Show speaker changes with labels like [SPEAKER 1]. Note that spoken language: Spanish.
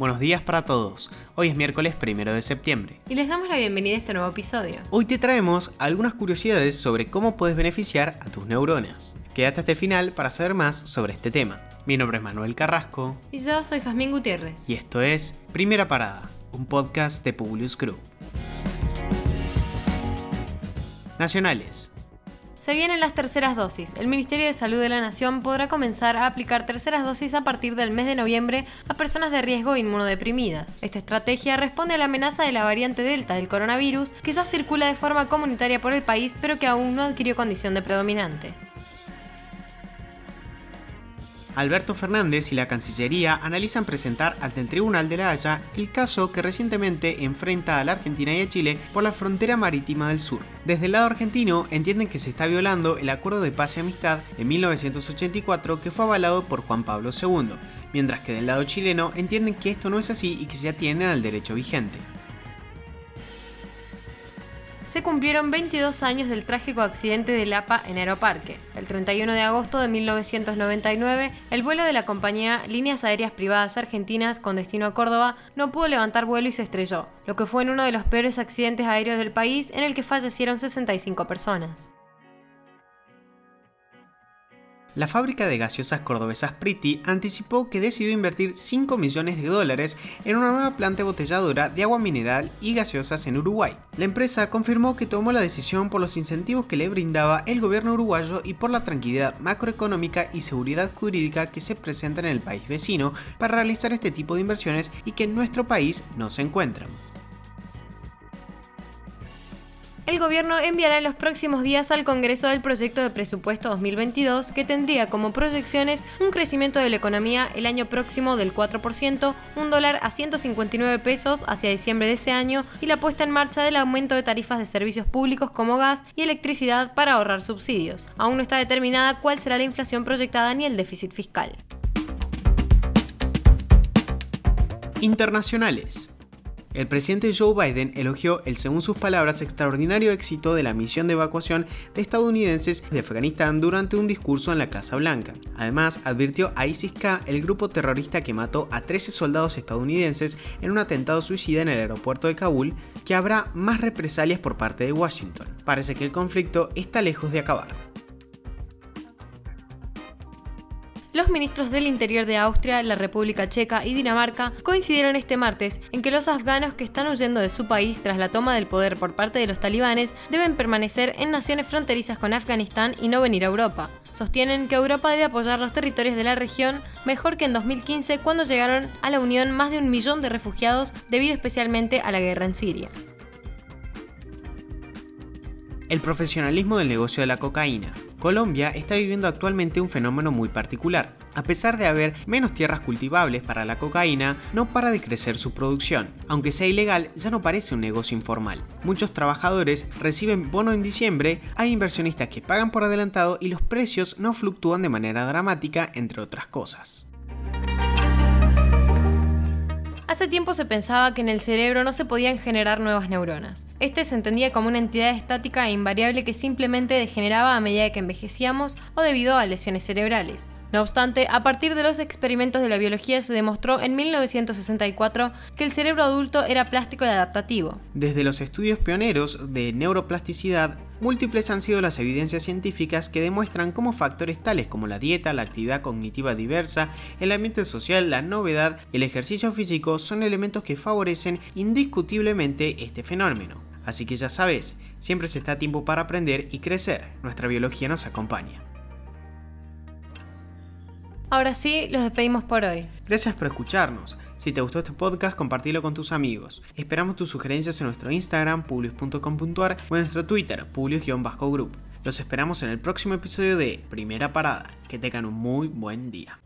[SPEAKER 1] Buenos días para todos. Hoy es miércoles primero de septiembre.
[SPEAKER 2] Y les damos la bienvenida a este nuevo episodio.
[SPEAKER 1] Hoy te traemos algunas curiosidades sobre cómo puedes beneficiar a tus neuronas. Quédate hasta el final para saber más sobre este tema. Mi nombre es Manuel Carrasco.
[SPEAKER 2] Y yo soy Jazmín Gutiérrez.
[SPEAKER 1] Y esto es Primera Parada, un podcast de Publius Group. Nacionales.
[SPEAKER 2] Se vienen las terceras dosis. El Ministerio de Salud de la Nación podrá comenzar a aplicar terceras dosis a partir del mes de noviembre a personas de riesgo inmunodeprimidas. Esta estrategia responde a la amenaza de la variante Delta del coronavirus, que ya circula de forma comunitaria por el país, pero que aún no adquirió condición de predominante.
[SPEAKER 1] Alberto Fernández y la Cancillería analizan presentar ante el Tribunal de la Haya el caso que recientemente enfrenta a la Argentina y a Chile por la frontera marítima del sur. Desde el lado argentino entienden que se está violando el Acuerdo de Paz y Amistad de 1984 que fue avalado por Juan Pablo II, mientras que del lado chileno entienden que esto no es así y que se atienden al derecho vigente
[SPEAKER 2] se cumplieron 22 años del trágico accidente de Lapa en Aeroparque. El 31 de agosto de 1999, el vuelo de la compañía Líneas Aéreas Privadas Argentinas con destino a Córdoba no pudo levantar vuelo y se estrelló, lo que fue en uno de los peores accidentes aéreos del país en el que fallecieron 65 personas.
[SPEAKER 1] La fábrica de gaseosas cordobesas Pretty anticipó que decidió invertir 5 millones de dólares en una nueva planta botelladora de agua mineral y gaseosas en Uruguay. La empresa confirmó que tomó la decisión por los incentivos que le brindaba el gobierno uruguayo y por la tranquilidad macroeconómica y seguridad jurídica que se presenta en el país vecino para realizar este tipo de inversiones y que en nuestro país no se encuentran.
[SPEAKER 2] El gobierno enviará en los próximos días al Congreso el proyecto de presupuesto 2022 que tendría como proyecciones un crecimiento de la economía el año próximo del 4%, un dólar a 159 pesos hacia diciembre de ese año y la puesta en marcha del aumento de tarifas de servicios públicos como gas y electricidad para ahorrar subsidios. Aún no está determinada cuál será la inflación proyectada ni el déficit fiscal.
[SPEAKER 1] Internacionales. El presidente Joe Biden elogió el, según sus palabras, extraordinario éxito de la misión de evacuación de estadounidenses de Afganistán durante un discurso en la Casa Blanca. Además, advirtió a ISIS-K, el grupo terrorista que mató a 13 soldados estadounidenses en un atentado suicida en el aeropuerto de Kabul, que habrá más represalias por parte de Washington. Parece que el conflicto está lejos de acabar.
[SPEAKER 2] Los ministros del Interior de Austria, la República Checa y Dinamarca coincidieron este martes en que los afganos que están huyendo de su país tras la toma del poder por parte de los talibanes deben permanecer en naciones fronterizas con Afganistán y no venir a Europa. Sostienen que Europa debe apoyar los territorios de la región mejor que en 2015 cuando llegaron a la Unión más de un millón de refugiados debido especialmente a la guerra en Siria.
[SPEAKER 1] El profesionalismo del negocio de la cocaína. Colombia está viviendo actualmente un fenómeno muy particular. A pesar de haber menos tierras cultivables para la cocaína, no para de crecer su producción. Aunque sea ilegal, ya no parece un negocio informal. Muchos trabajadores reciben bono en diciembre, hay inversionistas que pagan por adelantado y los precios no fluctúan de manera dramática, entre otras cosas.
[SPEAKER 2] Hace tiempo se pensaba que en el cerebro no se podían generar nuevas neuronas. Este se entendía como una entidad estática e invariable que simplemente degeneraba a medida que envejecíamos o debido a lesiones cerebrales. No obstante, a partir de los experimentos de la biología se demostró en 1964 que el cerebro adulto era plástico y adaptativo.
[SPEAKER 1] Desde los estudios pioneros de neuroplasticidad, múltiples han sido las evidencias científicas que demuestran cómo factores tales como la dieta, la actividad cognitiva diversa, el ambiente social, la novedad el ejercicio físico son elementos que favorecen indiscutiblemente este fenómeno. Así que ya sabes, siempre se está a tiempo para aprender y crecer. Nuestra biología nos acompaña.
[SPEAKER 2] Ahora sí, los despedimos por hoy.
[SPEAKER 1] Gracias por escucharnos. Si te gustó este podcast, compartilo con tus amigos. Esperamos tus sugerencias en nuestro Instagram, publius.com.ar o en nuestro Twitter, publius-group. Los esperamos en el próximo episodio de Primera Parada. Que tengan un muy buen día.